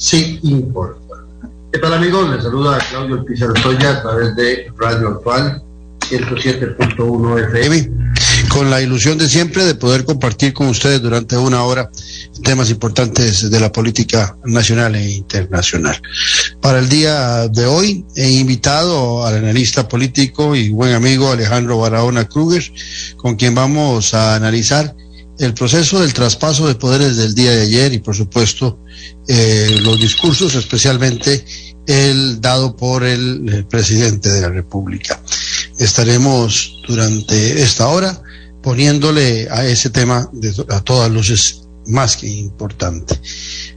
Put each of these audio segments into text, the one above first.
sí importa. ¿Qué tal amigos? Les saluda Claudio Pizarro Toya a través de Radio Actual 107.1 FM con la ilusión de siempre de poder compartir con ustedes durante una hora temas importantes de la política nacional e internacional. Para el día de hoy he invitado al analista político y buen amigo Alejandro Barahona Kruger, con quien vamos a analizar el proceso del traspaso de poderes del día de ayer y por supuesto eh, los discursos, especialmente el dado por el, presidente de la República. Estaremos durante esta hora poniéndole a ese tema de, a todas luces más que importante.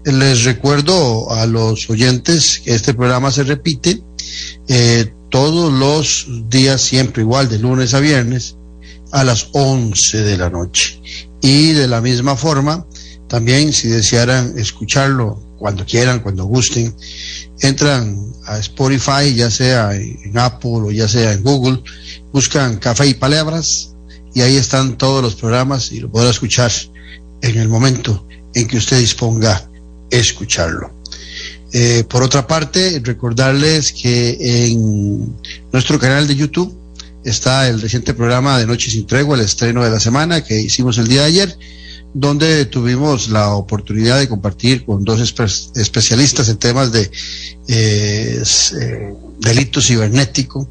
Les recuerdo a los oyentes que este programa se repite eh, todos los días, siempre igual, de lunes a viernes, a las 11 de la noche. Y de la misma forma, también si desearan escucharlo cuando quieran, cuando gusten, entran a Spotify, ya sea en Apple o ya sea en Google, buscan Café y Palabras y ahí están todos los programas y lo podrá escuchar en el momento en que usted disponga escucharlo. Eh, por otra parte, recordarles que en nuestro canal de YouTube está el reciente programa de Noche sin Tregua, el estreno de la semana que hicimos el día de ayer, donde tuvimos la oportunidad de compartir con dos especialistas en temas de eh, eh, delito cibernético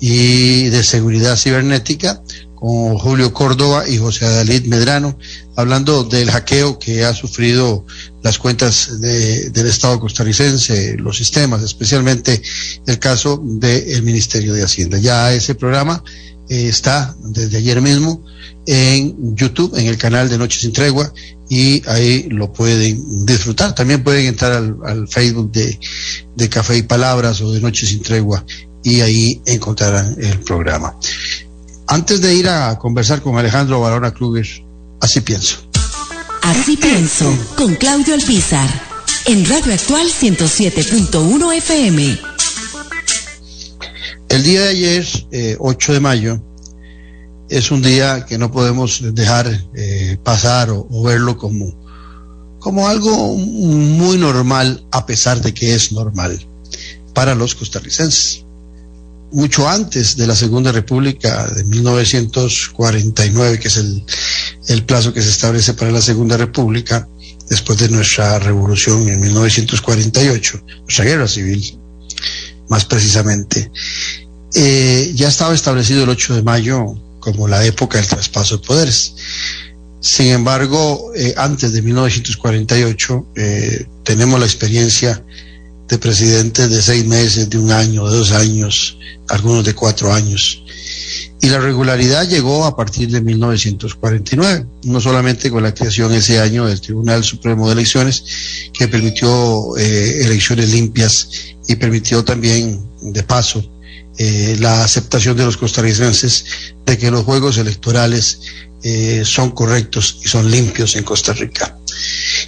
y de seguridad cibernética, con Julio Córdoba y José Adalid Medrano, hablando del hackeo que ha sufrido las cuentas del Estado costarricense, los sistemas, especialmente el caso del Ministerio de Hacienda. Ya ese programa eh, está desde ayer mismo en YouTube, en el canal de Noche sin Tregua, y ahí lo pueden disfrutar. También pueden entrar al, Facebook de, de Café y Palabras o de Noche sin Tregua y ahí encontrarán el programa. Antes de ir a conversar con Alejandro Barona Kruger, así pienso. Así pienso, con Claudio Alpizar, en Radio Actual 107.1 FM. El día de ayer, 8 eh, de mayo, es un día que no podemos dejar eh, pasar o, o, verlo como, como algo muy normal, a pesar de que es normal para los costarricenses mucho antes de la Segunda República de 1949, que es el, el plazo que se establece para la Segunda República, después de nuestra revolución en 1948, nuestra guerra civil, más precisamente, eh, ya estaba establecido el 8 de mayo como la época del traspaso de poderes. Sin embargo, eh, antes de 1948 eh, tenemos la experiencia de presidentes de seis meses, de un año, de dos años, algunos de cuatro años. Y la regularidad llegó a partir de 1949, no solamente con la creación ese año del Tribunal Supremo de Elecciones, que permitió eh, elecciones limpias y permitió también, de paso, eh, la aceptación de los costarricenses de que los juegos electorales eh, son correctos y son limpios en Costa Rica.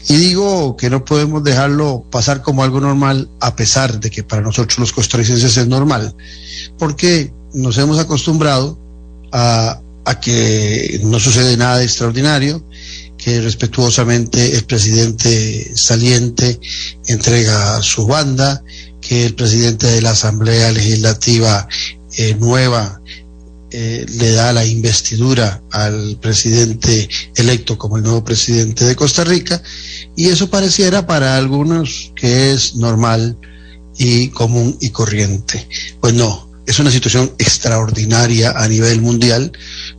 Y digo que no podemos dejarlo pasar como algo normal, a pesar de que para nosotros los costarricenses es normal, porque nos hemos acostumbrado a, a que no sucede nada extraordinario, que respetuosamente el presidente saliente entrega su banda, que el presidente de la Asamblea Legislativa eh, nueva eh, le da la investidura al presidente electo como el nuevo presidente de Costa Rica y eso pareciera para algunos que es normal y común y corriente. Pues no, es una situación extraordinaria a nivel mundial.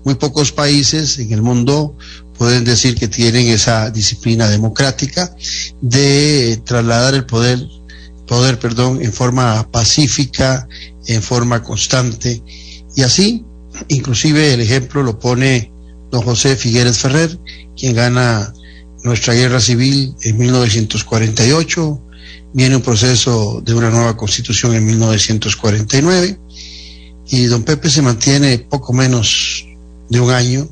Muy pocos países en el mundo pueden decir que tienen esa disciplina democrática de trasladar el poder, poder, perdón, en forma pacífica, en forma constante. Y así, inclusive el ejemplo lo pone don José Figueres Ferrer, quien gana nuestra guerra civil en 1948, viene un proceso de una nueva constitución en 1949 y don Pepe se mantiene poco menos de un año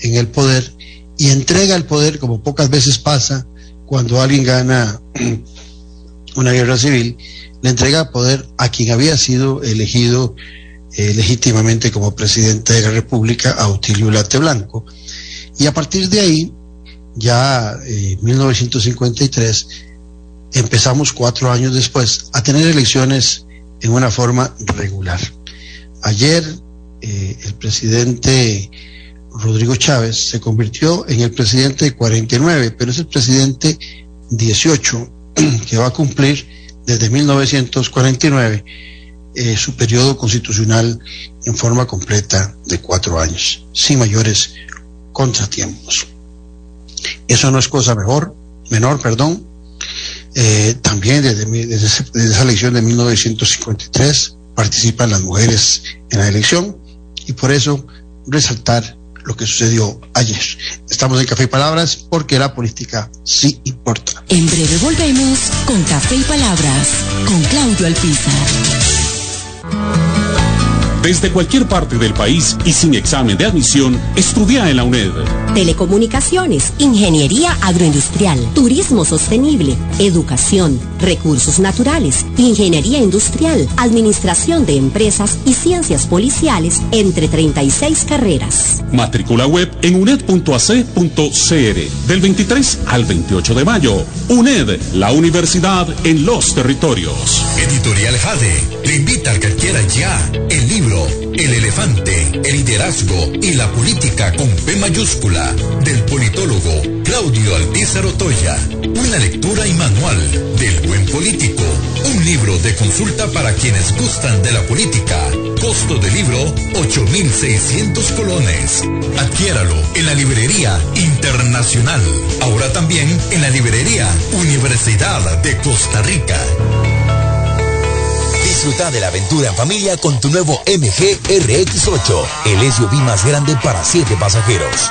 en el poder y entrega el poder como pocas veces pasa cuando alguien gana una guerra civil, le entrega poder a quien había sido elegido eh, legítimamente como presidente de la República, Autilio Late Blanco. Y a partir de ahí, ya en 1953, empezamos cuatro años después a tener elecciones en una forma regular. Ayer eh, el presidente Rodrigo Chávez se convirtió en el presidente 49, pero es el presidente 18 que va a cumplir desde 1949 eh, su periodo constitucional en forma completa de cuatro años, sin mayores contratiempos. Eso no es cosa mejor, menor, perdón. Eh, también desde, desde, esa elección de 1953 participan las mujeres en la elección y por eso resaltar lo que sucedió ayer. Estamos en Café y Palabras porque la política sí importa. En breve volvemos con Café y Palabras con Claudio Alpizar. Desde cualquier parte del país y sin examen de admisión, estudia en la UNED. Telecomunicaciones, ingeniería agroindustrial, turismo sostenible, educación, recursos naturales, ingeniería industrial, administración de empresas y ciencias policiales, entre 36 carreras. Matrícula web en uned.ac.cr del 23 al 28 de mayo. UNED, la universidad en los territorios. Editorial Jade le invita al que quiera ya el libro el elefante, el liderazgo y la política con P mayúscula del politólogo Claudio Alpizar Otoya. Una lectura y manual del buen político. Un libro de consulta para quienes gustan de la política. Costo de libro 8.600 colones. Adquiéralo en la librería internacional. Ahora también en la librería Universidad de Costa Rica. Disfruta de la aventura en familia con tu nuevo MG RX8, el SUV más grande para 7 pasajeros.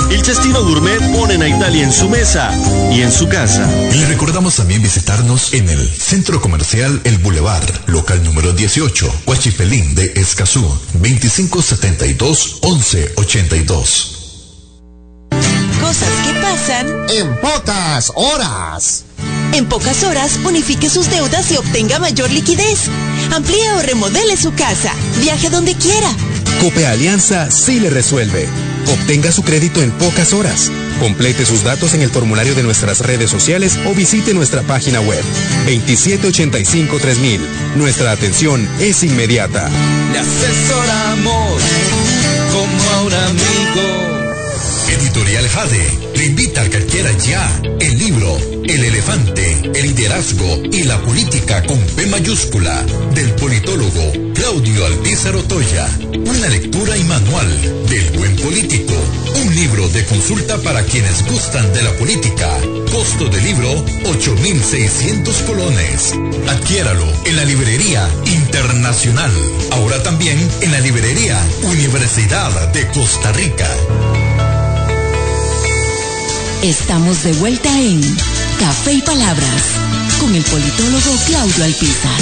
El Cestino Gourmet pone a Italia en su mesa y en su casa. Le recordamos también visitarnos en el Centro Comercial El Boulevard, local número 18, Huachifelín de Escazú, 2572-1182. Cosas que pasan en pocas horas. En pocas horas, unifique sus deudas y obtenga mayor liquidez. Amplíe o remodele su casa. Viaje donde quiera. Cope Alianza sí le resuelve. Obtenga su crédito en pocas horas. Complete sus datos en el formulario de nuestras redes sociales o visite nuestra página web 2785-3000. Nuestra atención es inmediata. Le asesoramos como a un amigo. Editorial Jade le invita al que quiera ya el libro El elefante, el liderazgo y la política con P mayúscula del politólogo Claudio Alpizar Otoya. Una lectura y manual del buen político. Un libro de consulta para quienes gustan de la política. Costo del libro 8.600 colones. Adquiéralo en la librería internacional. Ahora también en la librería Universidad de Costa Rica. Estamos de vuelta en Café y Palabras con el politólogo Claudio Alpizar.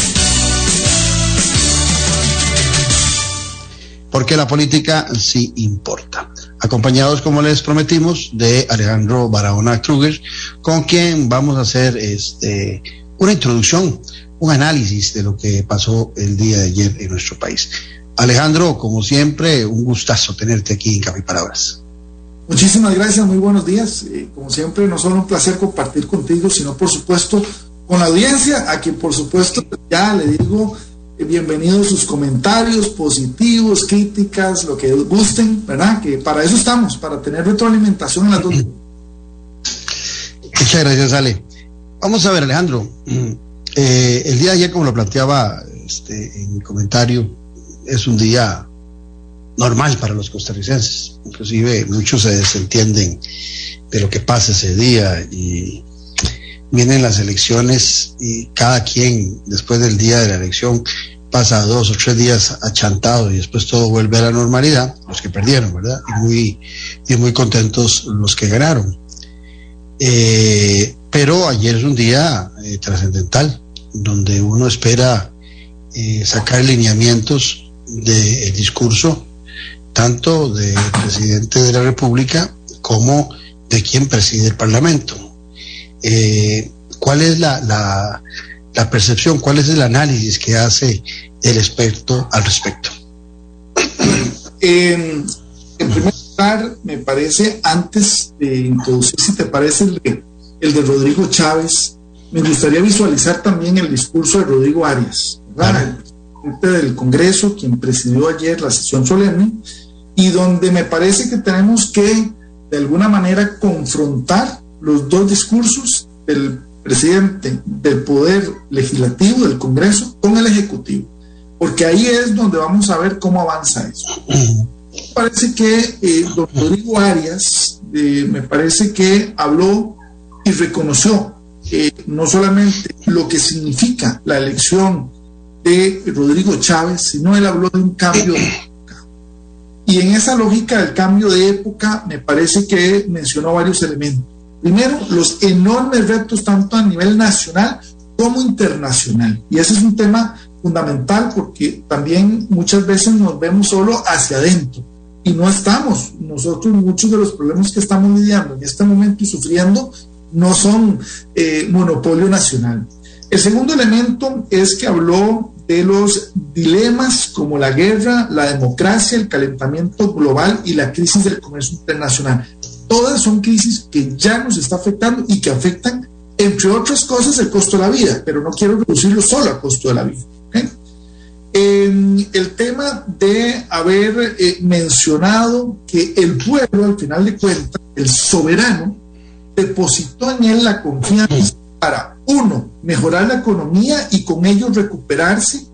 Porque la política sí importa. acompañados, como les prometimos, de Alejandro Barahona Kruger, con quien vamos a hacer este, una introducción, un análisis de lo que pasó el día de ayer en nuestro país. Alejandro, como siempre, un gustazo tenerte aquí en Café Palabras. Muchísimas gracias, muy buenos días. Eh, como siempre, no solo un placer compartir contigo, sino por supuesto con la audiencia, a quien por supuesto ya le digo eh, bienvenidos sus comentarios positivos, críticas, lo que gusten, ¿verdad? Que para eso estamos, para tener retroalimentación en las dos. Muchas gracias, Ale. Vamos a ver, Alejandro. Eh, el día de ayer, como lo planteaba este, en mi comentario, es un día normal para los costarricenses. Inclusive muchos se desentienden de lo que pasa ese día y vienen las elecciones y cada quien después del día de la elección pasa dos o tres días achantado y después todo vuelve a la normalidad, los que perdieron, ¿verdad? Y muy, y muy contentos los que ganaron. Eh, pero ayer es un día eh, trascendental, donde uno espera eh, sacar lineamientos del discurso, tanto del presidente de la República como de quien preside el Parlamento. ¿Cuál es la, la, la percepción, cuál es el análisis que hace el experto al respecto? en primer lugar, me parece, antes de introducir, si te parece, el de el de Rodrigo Chávez, me gustaría visualizar también el discurso de Rodrigo Arias, el presidente del Congreso, quien presidió ayer la sesión solemne, y donde me parece que tenemos que, de alguna manera, confrontar los dos discursos del presidente del Poder Legislativo del Congreso con el Ejecutivo, porque ahí es donde vamos a ver cómo avanza eso. Me parece que eh, don Rodrigo Arias, eh, me parece que habló y reconoció eh, no solamente lo que significa la elección de Rodrigo Chávez, sino él habló de un cambio. Y en esa lógica del cambio de época me parece que mencionó varios elementos. Primero, los enormes retos tanto a nivel nacional como internacional. Y ese es un tema fundamental porque también muchas veces nos vemos solo hacia adentro y no estamos. Nosotros muchos de los problemas que estamos lidiando en este momento y sufriendo no son eh, monopolio nacional. El segundo elemento es que habló de los dilemas como la guerra, la democracia, el calentamiento global y la crisis del comercio internacional. Todas son crisis que ya nos está afectando y que afectan, entre otras cosas, el costo de la vida, pero no quiero reducirlo solo al costo de la vida. el tema de haber eh, mencionado que el pueblo, al final de cuentas, el soberano, depositó en él la confianza para, uno, mejorar la economía y con ello recuperarse,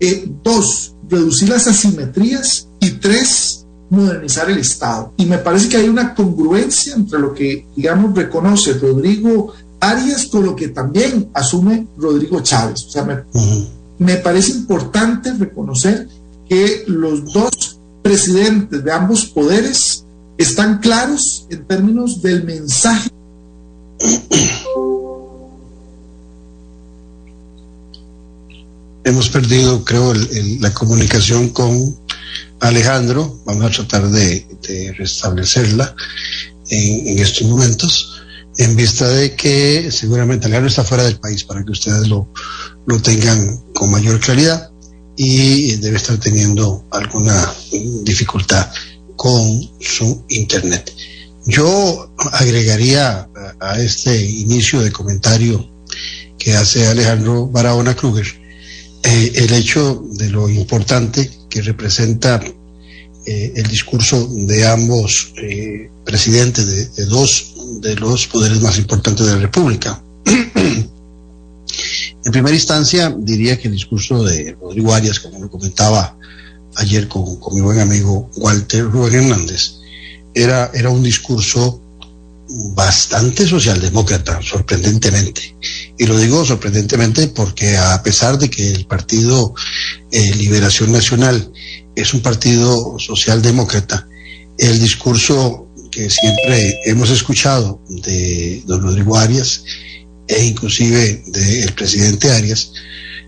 eh, dos, reducir las asimetrías y tres, modernizar el Estado. Y me parece que hay una congruencia entre lo que, digamos, reconoce Rodrigo Arias con lo que también asume Rodrigo Chávez. O sea, me, me parece importante reconocer que los dos presidentes de ambos poderes están claros en términos del mensaje. Hemos perdido, creo, la comunicación con Alejandro. Vamos a tratar de, restablecerla en, estos momentos, en vista de que seguramente Alejandro está fuera del país para que ustedes lo, lo tengan con mayor claridad y debe estar teniendo alguna dificultad con su Internet. Yo agregaría a, este inicio de comentario que hace Alejandro Barahona Kruger eh, el hecho de lo importante que representa eh, el discurso de ambos eh, presidentes de, de, dos de los poderes más importantes de la República. en primera instancia, diría que el discurso de Rodrigo Arias, como lo comentaba ayer con, mi buen amigo Walter Rubén Hernández, era, era un discurso bastante socialdemócrata, sorprendentemente. Y lo digo sorprendentemente porque a pesar de que el Partido eh, Liberación Nacional es un partido socialdemócrata, el discurso que siempre hemos escuchado de don Rodrigo Arias e inclusive del presidente Arias,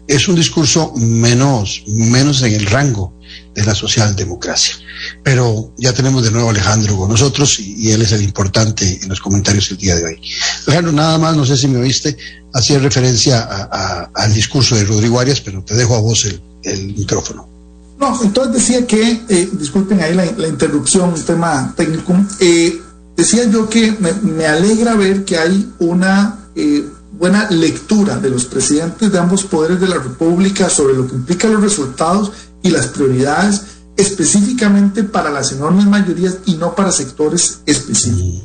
es un discurso menos, menos en el rango de la socialdemocracia. Pero ya tenemos de nuevo a Alejandro con nosotros y, él es el importante en los comentarios del día de hoy. Alejandro, nada más, no sé si me oíste, hacía referencia al discurso de Rodrigo Arias, pero te dejo a vos el, micrófono. No, entonces decía que, eh, disculpen ahí la, interrupción, un tema técnico, eh, decía yo que me, alegra ver que hay una eh, buena lectura de los presidentes de ambos poderes de la República sobre lo que implica los resultados y las prioridades específicamente para las enormes mayorías y no para sectores específicos.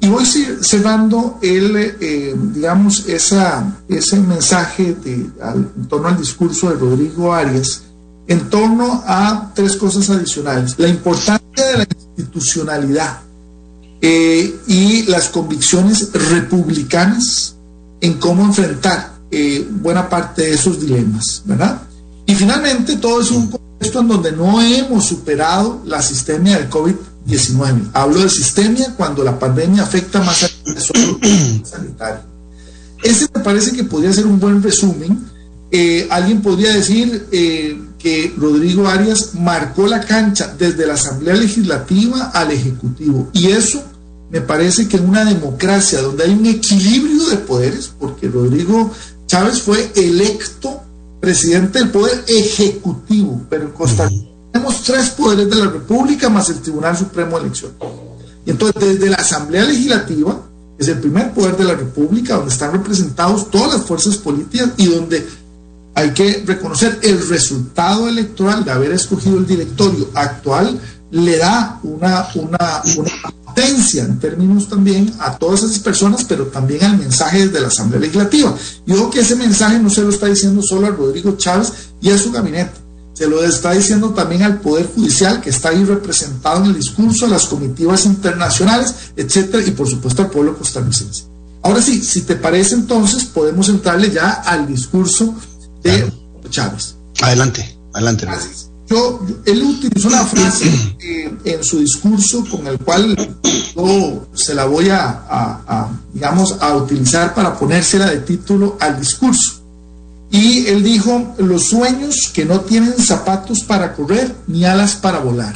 Y voy cerrando el, eh, digamos, esa, ese mensaje de, en torno al discurso de Rodrigo Arias en torno a tres cosas adicionales. La importancia de la institucionalidad eh, y las convicciones republicanas en cómo enfrentar eh, buena parte de esos dilemas, ¿verdad? Y finalmente todo es un contexto en donde no hemos superado la sistemia del COVID-19. Hablo de sistemia cuando la pandemia afecta más a la sanitario. Ese me parece que podría ser un buen resumen. Eh, alguien podría decir eh, que Rodrigo Arias marcó la cancha desde la Asamblea Legislativa al Ejecutivo. Y eso me parece que en una democracia donde hay un equilibrio de poderes, porque Rodrigo Chávez fue electo presidente del poder ejecutivo, pero en Costa Rica tenemos tres poderes de la República más el Tribunal Supremo de Elección. Y entonces desde la Asamblea Legislativa, es el primer poder de la República, donde están representados todas las fuerzas políticas y donde hay que reconocer el resultado electoral de haber escogido el directorio actual le da una, una, una potencia en términos también a todas esas personas, pero también al mensaje desde la Asamblea Legislativa. Yo creo que ese mensaje no se lo está diciendo solo a Rodrigo Chávez y a su gabinete, se lo está diciendo también al Poder Judicial, que está ahí representado en el discurso, a las comitivas internacionales, etcétera, y por supuesto al pueblo costarricense. Ahora sí, si te parece entonces, podemos entrarle ya al discurso de Chávez. Adelante, adelante. Gracias. Yo, él utilizó una frase eh, en su discurso con el cual yo se la voy a, digamos, a utilizar para ponérsela de título al discurso. Y él dijo, los sueños que no tienen zapatos para correr ni alas para volar.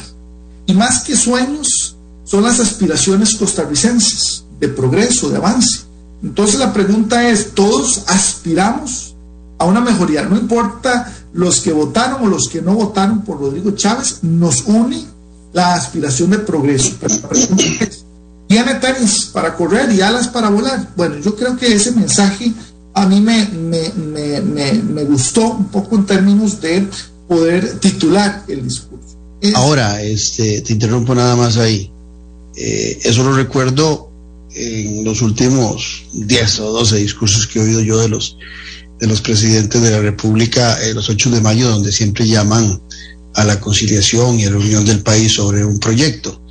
Y más que sueños, son las aspiraciones costarricenses de progreso, de avance. Entonces la pregunta es, ¿todos aspiramos a una mejoría? No importa los que votaron o los que no votaron por Rodrigo Chávez, nos une la aspiración de progreso. Es, ¿tiene tenis para correr y alas para volar? Bueno, yo creo que ese mensaje a mí me, me, gustó un poco en términos de poder titular el discurso. Ahora, este, te interrumpo nada más ahí. Eh, eso lo recuerdo en los últimos 10 o 12 discursos que he oído yo de los de los presidentes de la República eh, los 8 de mayo, donde siempre llaman a la conciliación y a la unión del país sobre un proyecto.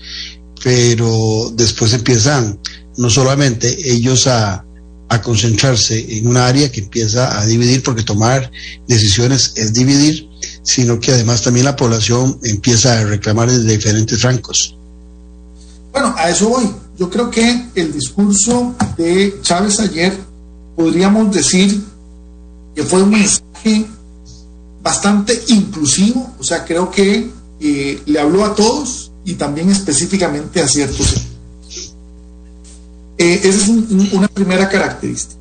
Pero después empiezan no solamente ellos a, a concentrarse en una área que empieza a dividir, porque tomar decisiones es dividir, sino que además también la población empieza a reclamar desde diferentes francos. Bueno, a eso voy. Yo creo que el discurso de Chávez ayer podríamos decir que fue un mensaje bastante inclusivo, o sea, creo que eh, le habló a todos y también específicamente a ciertos. Eh, esa es una primera característica.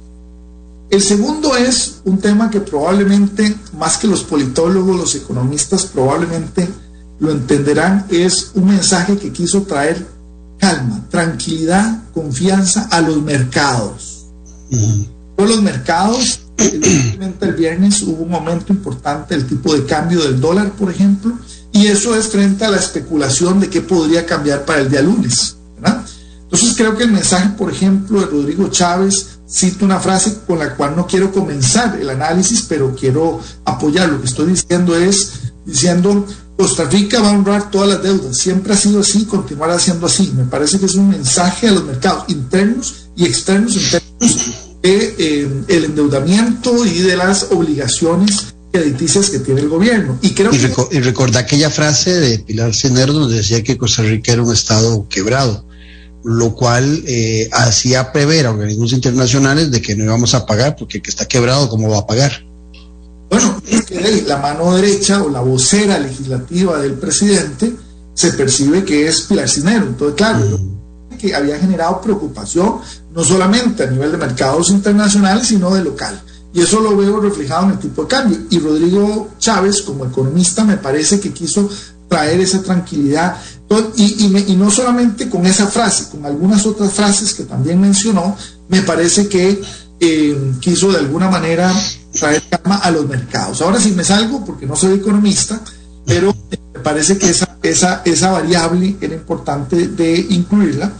El segundo es un tema que probablemente, más que los politólogos, los economistas probablemente lo entenderán, es un mensaje que quiso traer calma, tranquilidad, confianza a los mercados. los mercados el viernes hubo un aumento importante del tipo de cambio del dólar, por ejemplo, y eso es frente a la especulación de qué podría cambiar para el día lunes. Entonces creo que el mensaje, por ejemplo, de Rodrigo Chávez, cito una frase con la cual no quiero comenzar el análisis, pero quiero apoyar. Lo que estoy diciendo es, diciendo, Costa Rica va a honrar todas las deudas. Siempre ha sido así, continuará siendo así. Me parece que es un mensaje a los mercados internos y externos en términos de eh, el endeudamiento y de las obligaciones crediticias que tiene el gobierno. Y creo y, recordar aquella frase de Pilar Cenero donde decía que Costa Rica era un estado quebrado, lo cual eh, hacía prever a organismos internacionales de que no íbamos a pagar, porque el que está quebrado, ¿cómo va a pagar? Bueno, es que la mano derecha o la vocera legislativa del presidente se percibe que es Pilar Cinero. Entonces, claro, que había generado preocupación no solamente a nivel de mercados internacionales, sino de local. Y eso lo veo reflejado en el tipo de cambio. Y Rodrigo Chávez, como economista, me parece que quiso traer esa tranquilidad. Y, no solamente con esa frase, con algunas otras frases que también mencionó, me parece que eh, quiso de alguna manera traer calma a los mercados. Ahora sí me salgo porque no soy economista, pero me parece que esa, esa, esa variable era importante de incluirla.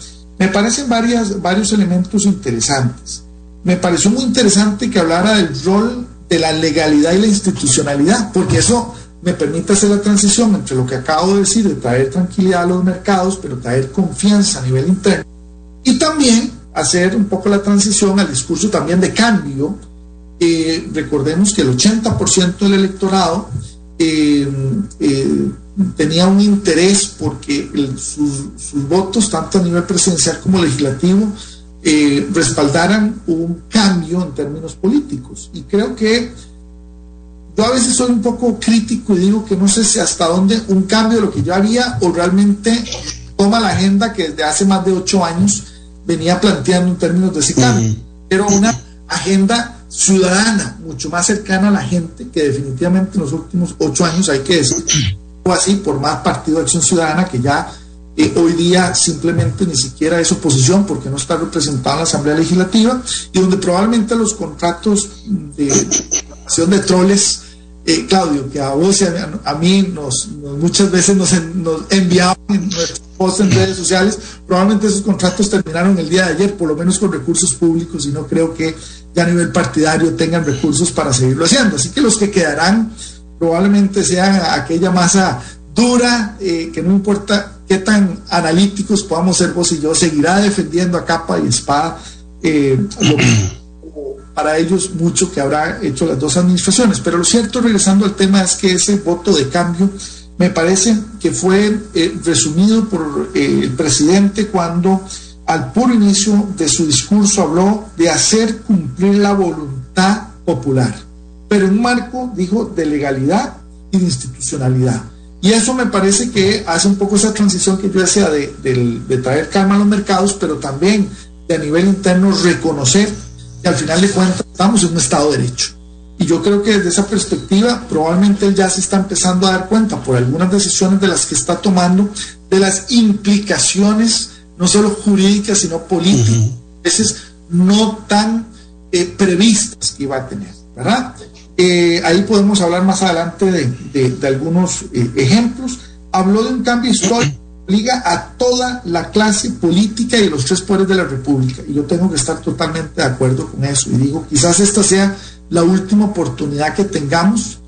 Me parecen varias, varios elementos interesantes. Me pareció muy interesante que hablara del rol de la legalidad y la institucionalidad, porque eso me permite hacer la transición entre lo que acabo de decir, de traer tranquilidad a los mercados, pero traer confianza a nivel interno, y también hacer un poco la transición al discurso también de cambio. Eh, recordemos que el 80% del electorado eh, eh, tenía un interés porque sus, sus, votos, tanto a nivel presidencial como legislativo, respaldaran un cambio en términos políticos. Y creo que yo a veces soy un poco crítico y digo que no sé si hasta dónde un cambio de lo que yo había o realmente toma la agenda que desde hace más de ocho años venía planteando en términos de ese cambio, pero una agenda ciudadana, mucho más cercana a la gente, que definitivamente en los últimos ocho años hay que decir, así, por más Partido de Acción Ciudadana, que ya eh, hoy día simplemente ni siquiera es oposición porque no está representado en la Asamblea Legislativa, y donde probablemente los contratos de de troles eh, Claudio, que a vos y a, mí nos, muchas veces nos, nos enviaban en nuestros posts en redes sociales, probablemente esos contratos terminaron el día de ayer, por lo menos con recursos públicos, y no creo que ya a nivel partidario tengan recursos para seguirlo haciendo. Así que los que quedarán probablemente sean aquella masa dura, eh, que no importa qué tan analíticos podamos ser vos y yo, seguirá defendiendo a capa y espada eh, para ellos mucho que habrá hecho las dos administraciones. Pero lo cierto, regresando al tema, es que ese voto de cambio me parece que fue eh, resumido por el presidente cuando al puro inicio de su discurso habló de hacer cumplir la voluntad popular, pero en un marco, dijo, de legalidad y de institucionalidad. Y eso me parece que hace un poco esa transición que yo decía de, de traer calma a los mercados, pero también de a nivel interno reconocer y al final de cuentas estamos en un Estado de Derecho. Y yo creo que desde esa perspectiva probablemente él ya se está empezando a dar cuenta por algunas decisiones de las que está tomando, de las implicaciones no solo jurídicas, sino políticas, a veces no tan eh, previstas que iba a tener, ¿verdad? Eh, ahí podemos hablar más adelante de, algunos eh, ejemplos. Habló de un cambio histórico obliga a toda la clase política y los tres poderes de la República. Y yo tengo que estar totalmente de acuerdo con eso. Y digo, quizás esta sea la última oportunidad que tengamos.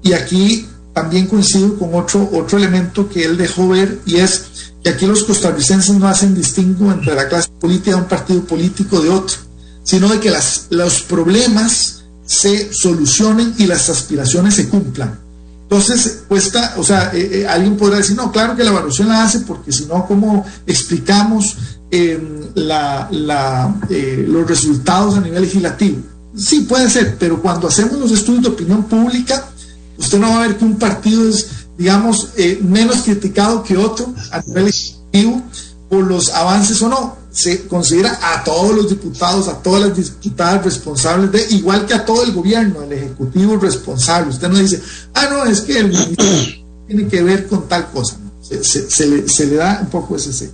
Y aquí también coincido con otro, otro elemento que él dejó ver y es que aquí los costarricenses no hacen distingo entre la clase política de un partido político de otro, sino de que las, los problemas se solucionen y las aspiraciones se cumplan. Entonces, cuesta, o sea, eh, eh, alguien podrá decir, no, claro que la evaluación la hace porque si no, ¿cómo explicamos em, eh, los resultados a nivel legislativo? Sí, puede ser, pero cuando hacemos los estudios de opinión pública, usted no va a ver que un partido es, digamos, menos criticado que otro a nivel legislativo por los avances o no se considera a todos los diputados, a todas las diputadas responsables de, igual que a todo el gobierno, el ejecutivo responsable. Usted no dice, ah, no, es que el ministro tiene que ver con tal cosa. Se, le, da un poco ese sello.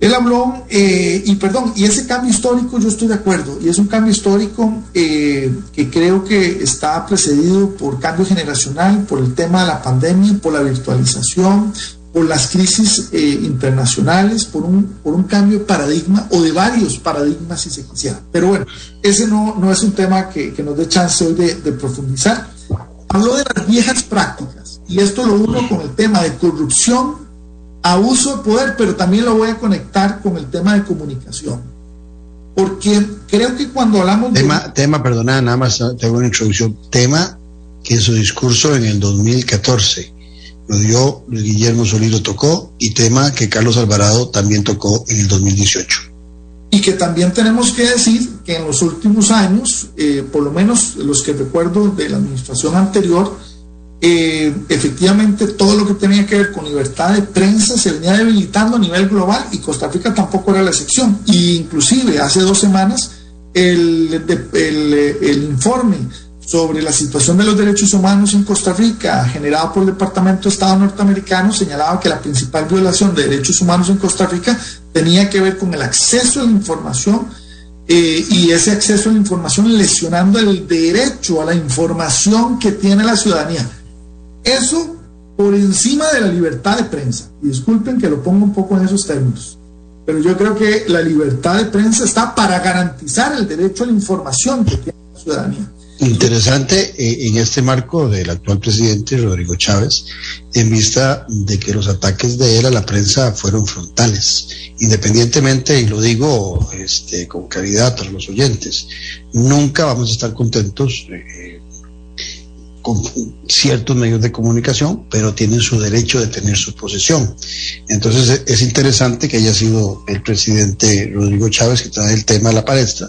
Él habló, eh, y perdón, y ese cambio histórico yo estoy de acuerdo, y es un cambio histórico eh, que creo que está precedido por cambio generacional, por el tema de la pandemia, por la virtualización, por las crisis eh, internacionales, por un, por un cambio de paradigma o de varios paradigmas si se quisiera. Pero bueno, ese no, no es un tema que, que nos dé chance hoy de, de, profundizar. Habló de las viejas prácticas y esto lo uno con el tema de corrupción, abuso de poder, pero también lo voy a conectar con el tema de comunicación. Porque creo que cuando hablamos tema, de... Tema, perdona, nada más tengo una introducción. Tema que en su discurso en el 2014 lo dio Guillermo Solís tocó y tema que Carlos Alvarado también tocó en el 2018. y que también tenemos que decir que en los últimos años, eh, por lo menos los que recuerdo de la administración anterior, eh, efectivamente todo lo que tenía que ver con libertad de prensa se venía debilitando a nivel global y Costa Rica tampoco era la excepción. Y inclusive hace dos semanas el, el, el informe sobre la situación de los derechos humanos en Costa Rica, generado por el Departamento de Estado norteamericano, señalaba que la principal violación de derechos humanos en Costa Rica tenía que ver con el acceso a la información eh, y ese acceso a la información lesionando el derecho a la información que tiene la ciudadanía. Eso por encima de la libertad de prensa. Y disculpen que lo ponga un poco en esos términos. Pero yo creo que la libertad de prensa está para garantizar el derecho a la información que tiene la ciudadanía. Interesante eh, en este marco del actual presidente Rodrigo Chávez, en vista de que los ataques de él a la prensa fueron frontales, independientemente, y lo digo este, con caridad para los oyentes, nunca vamos a estar contentos eh, con ciertos medios de comunicación, pero tienen su derecho de tener su posesión. Entonces es interesante que haya sido el presidente Rodrigo Chávez que trae el tema a la palestra,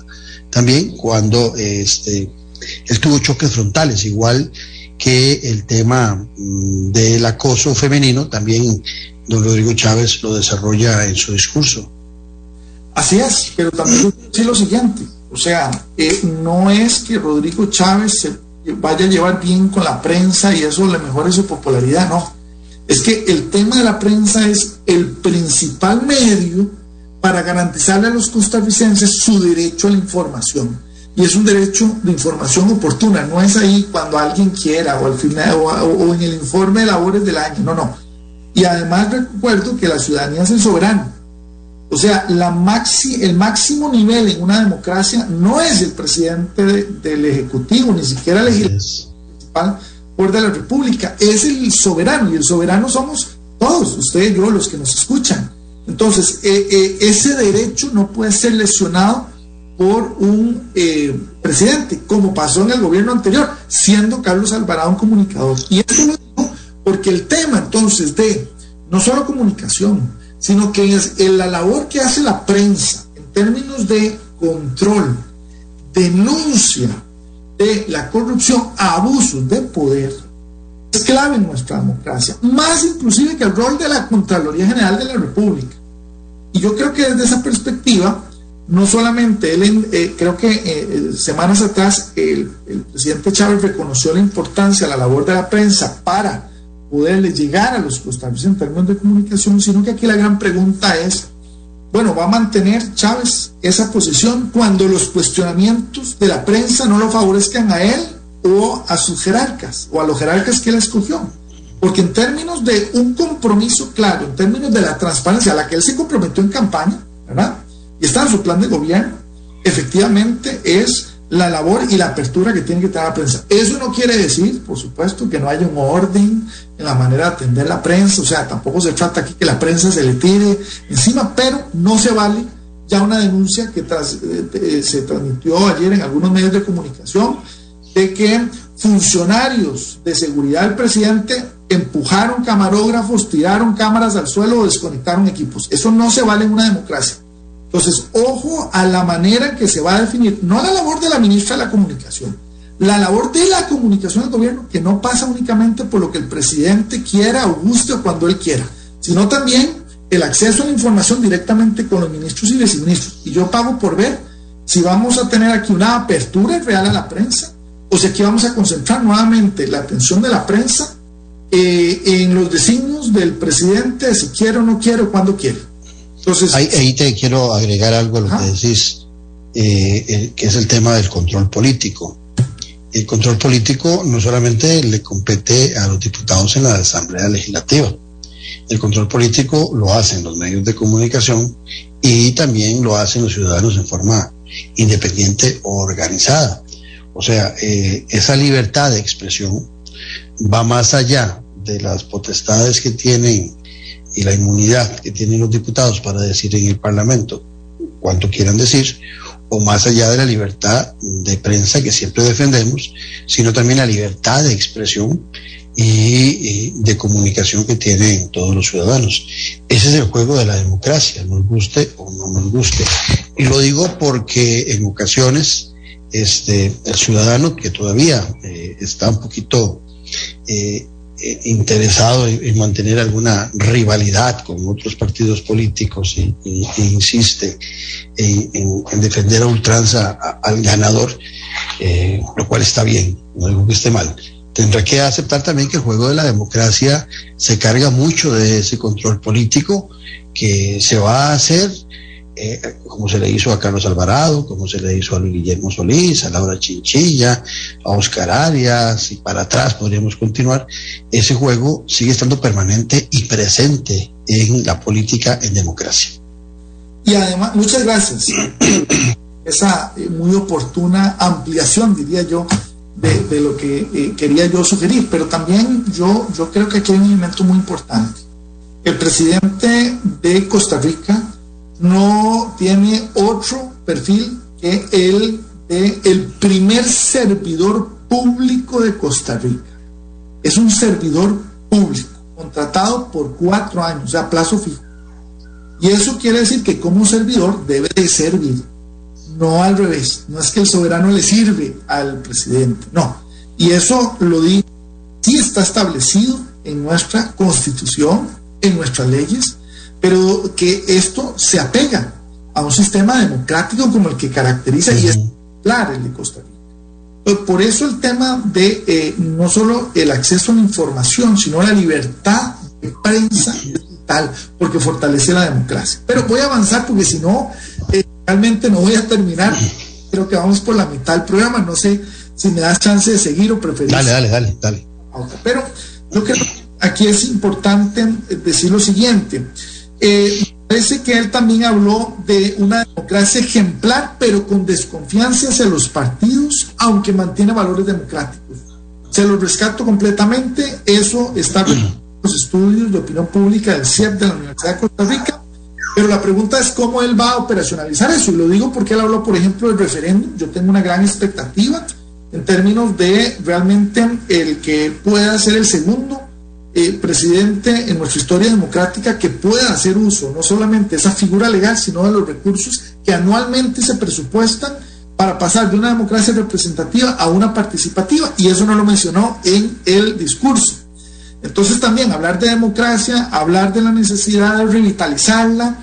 también cuando este él tuvo choques frontales, igual que el tema mm, del acoso femenino, también don Rodrigo Chávez lo desarrolla en su discurso. Así es, pero también decir lo siguiente, o sea, eh, no es que Rodrigo Chávez se vaya a llevar bien con la prensa y eso le mejore su popularidad, no. Es que el tema de la prensa es el principal medio para garantizarle a los costarricenses su derecho a la información y es un derecho de información oportuna, no es ahí cuando alguien quiera o al final o, en el informe de labores del año, no, no. Y además recuerdo que la ciudadanía es el soberano. O sea, la maxi, el máximo nivel en una democracia no es el presidente del Ejecutivo, ni siquiera el principal poder de la República, es el soberano y el soberano somos todos, ustedes yo, los que nos escuchan. Entonces, eh, eh, ese derecho no puede ser lesionado por un eh, presidente, como pasó en el gobierno anterior, siendo Carlos Alvarado un comunicador. Y esto lo digo porque el tema entonces de no solo comunicación, sino que es la labor que hace la prensa en términos de control, denuncia de la corrupción, abusos de poder, es clave en nuestra democracia, más inclusive que el rol de la Contraloría General de la República. Y yo creo que desde esa perspectiva, no solamente él, eh, creo que eh, eh, semanas atrás el, presidente Chávez reconoció la importancia de la labor de la prensa para poderle llegar a los costarricenses en términos de comunicación, sino que aquí la gran pregunta es, bueno, ¿va a mantener Chávez esa posición cuando los cuestionamientos de la prensa no lo favorezcan a él o a sus jerarcas o a los jerarcas que él escogió? Porque en términos de un compromiso claro, en términos de la transparencia a la que él se comprometió en campaña, ¿verdad? Está en su plan de gobierno, efectivamente es la labor y la apertura que tiene que tener la prensa. Eso no quiere decir, por supuesto, que no haya un orden en la manera de atender la prensa, o sea, tampoco se trata aquí que la prensa se le tire encima, pero no se vale ya una denuncia que tras, eh, se transmitió ayer en algunos medios de comunicación de que funcionarios de seguridad del presidente empujaron camarógrafos, tiraron cámaras al suelo o desconectaron equipos. Eso no se vale en una democracia. Entonces, ojo a la manera en que se va a definir, no la labor de la ministra de la Comunicación, la labor de la comunicación del gobierno, que no pasa únicamente por lo que el presidente quiera o guste o cuando él quiera, sino también el acceso a la información directamente con los ministros y viceministros. Y yo pago por ver si vamos a tener aquí una apertura real a la prensa o si aquí vamos a concentrar nuevamente la atención de la prensa eh, en los designios del presidente, si quiere o no quiere o cuando quiere. Entonces, ahí, te quiero agregar algo a lo que decís, eh, que es el tema del control político. El control político no solamente le compete a los diputados en la Asamblea Legislativa, el control político lo hacen los medios de comunicación y también lo hacen los ciudadanos en forma independiente o organizada. O sea, eh, esa libertad de expresión va más allá de las potestades que tienen y la inmunidad que tienen los diputados para decir en el Parlamento cuanto quieran decir, o más allá de la libertad de prensa que siempre defendemos, sino también la libertad de expresión y, de comunicación que tienen todos los ciudadanos. Ese es el juego de la democracia, nos guste o no nos guste. Y lo digo porque en ocasiones este, el ciudadano que todavía eh, está un poquito eh, eh, interesado en, mantener alguna rivalidad con otros partidos políticos y, insiste en, defender a ultranza al ganador, lo cual está bien, no digo que esté mal. Tendrá que aceptar también que el juego de la democracia se carga mucho de ese control político que se va a hacer eh, como se le hizo a Carlos Alvarado, como se le hizo a Luis Guillermo Solís, a Laura Chinchilla, a Oscar Arias y para atrás podríamos continuar, ese juego sigue estando permanente y presente en la política en democracia. Y además, muchas gracias. Esa eh, muy oportuna ampliación, diría yo, de, lo que eh, quería yo sugerir, pero también yo, yo creo que aquí hay un elemento muy importante. El presidente de Costa Rica no tiene otro perfil que el de el primer servidor público de Costa Rica. Es un servidor público, contratado por cuatro años, o sea, plazo fijo. Y eso quiere decir que como servidor debe de servir no al revés. No es que el soberano le sirve al presidente, no. Y eso lo digo, sí está establecido en nuestra constitución, en nuestras leyes, pero que esto se apega a un sistema democrático como el que caracteriza y es claro el de Costa Rica. Por eso el tema de eh, no solo el acceso a la información, sino la libertad de prensa tal, porque fortalece la democracia. Pero voy a avanzar porque si no, eh, realmente no voy a terminar. Creo que vamos por la mitad del programa. No sé si me das chance de seguir o preferís. Dale, dale, dale, dale. Pero yo creo que aquí es importante decir lo siguiente. Eh, parece que él también habló de una democracia ejemplar, pero con desconfianza hacia los partidos, aunque mantiene valores democráticos. Se lo rescato completamente. Eso está en los estudios de opinión pública del CIEP de la Universidad de Costa Rica pero la pregunta es cómo él va a operacionalizar eso. Y lo digo porque él habló, por ejemplo, del referéndum. Yo tengo una gran expectativa en términos de realmente el que pueda ser el segundo eh, presidente en nuestra historia democrática que pueda hacer uso no solamente de esa figura legal, sino de los recursos que anualmente se presupuestan para pasar de una democracia representativa a una participativa. Y eso no lo mencionó en el discurso. Entonces también hablar de democracia, hablar de la necesidad de revitalizarla,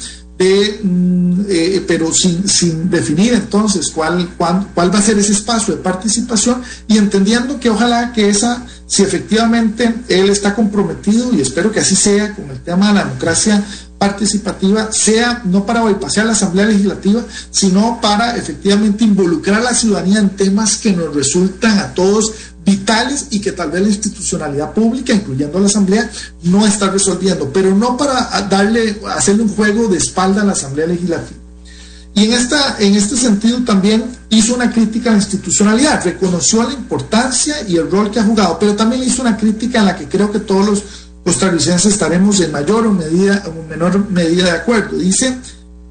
mm, eh, pero sin, sin, definir entonces cuál, cuál, cuál, va a ser ese espacio de participación y entendiendo que ojalá que esa, si efectivamente él está comprometido, y espero que así sea con el tema de la democracia participativa, sea no para bypassar la Asamblea Legislativa, sino para efectivamente involucrar a la ciudadanía en temas que nos resultan a todos vitales y que tal vez la institucionalidad pública, incluyendo la Asamblea, no está resolviendo, pero no para darle, hacerle un juego de espalda a la Asamblea Legislativa. Y en, esta, en este sentido también hizo una crítica a la institucionalidad, reconoció la importancia y el rol que ha jugado, pero también hizo una crítica en la que creo que todos los costarricenses estaremos en mayor o, medida, o menor medida de acuerdo. Dice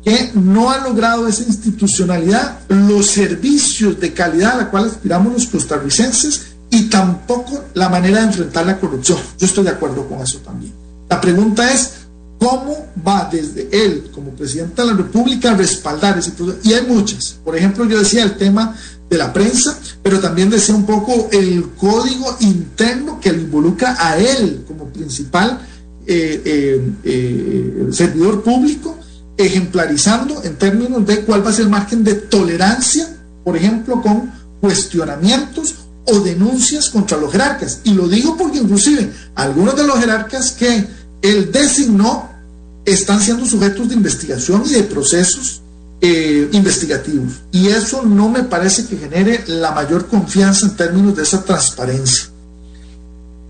que no ha logrado esa institucionalidad los servicios de calidad a la cual aspiramos los costarricenses y tampoco la manera de enfrentar la corrupción. Yo estoy de acuerdo con eso también. La pregunta es, ¿cómo va desde él como presidente de la República a respaldar ese proceso? Y hay muchas. Por ejemplo, yo decía el tema de la prensa, pero también decía un poco el código interno que le involucra a él como principal eh, eh, eh, servidor público, ejemplarizando en términos de cuál va a ser el margen de tolerancia, por ejemplo, con cuestionamientos o denuncias contra los jerarcas. Y lo digo porque inclusive algunos de los jerarcas que él designó están siendo sujetos de investigación y de procesos eh, investigativos. Y eso no me parece que genere la mayor confianza en términos de esa transparencia.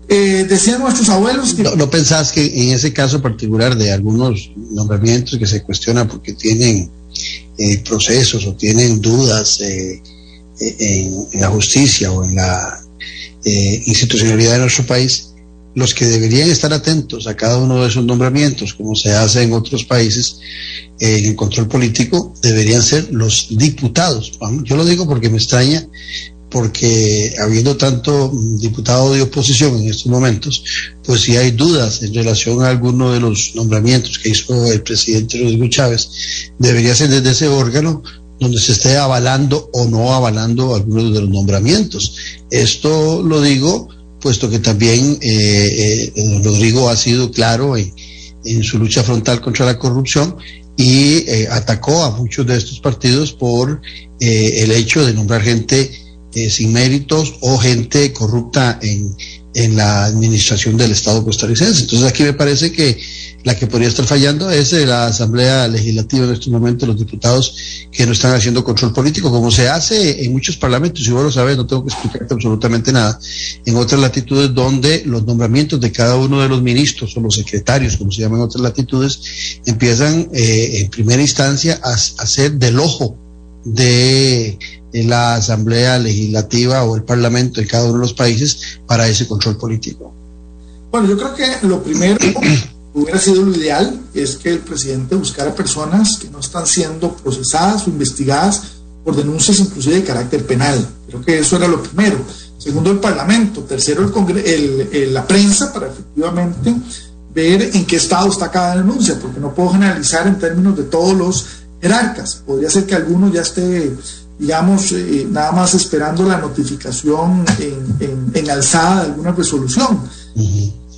Eh, decían nuestros abuelos que... No, pensás que en ese caso particular de algunos nombramientos que se cuestionan porque tienen eh, procesos o tienen dudas en, la justicia o en la eh, institucionalidad de nuestro país, los que deberían estar atentos a cada uno de esos nombramientos, como se hace en otros países, en el control político, deberían ser los diputados. Yo lo digo porque me extraña porque habiendo tanto diputado de oposición en estos momentos, pues si hay dudas en relación a alguno de los nombramientos que hizo el presidente Rodrigo Chávez, debería ser desde ese órgano donde se esté avalando o no avalando algunos de los nombramientos. Esto lo digo puesto que también eh, eh, Rodrigo ha sido claro en, su lucha frontal contra la corrupción y eh, atacó a muchos de estos partidos por el hecho de nombrar gente sin méritos o gente corrupta en, en la administración del Estado costarricense. Entonces aquí me parece que la que podría estar fallando es la Asamblea Legislativa en estos momentos, los diputados que no están haciendo control político, como se hace en muchos parlamentos, y vos lo sabes, no tengo que explicarte absolutamente nada, en otras latitudes donde los nombramientos de cada uno de los ministros o los secretarios, como se llaman en otras latitudes, empiezan eh, en primera instancia a, a ser del ojo de la Asamblea Legislativa o el Parlamento de cada uno de los países para ese control político. Bueno, yo creo que lo primero hubiera sido lo ideal es que el presidente buscara personas que no están siendo procesadas o investigadas por denuncias inclusive de carácter penal. Creo que eso era lo primero. Segundo, el Parlamento. Tercero, el, la prensa para efectivamente ver en qué estado está cada denuncia, porque no puedo generalizar en términos de todos los jerarcas. Podría ser que alguno ya esté, digamos, eh, nada más esperando la notificación en, alzada de alguna resolución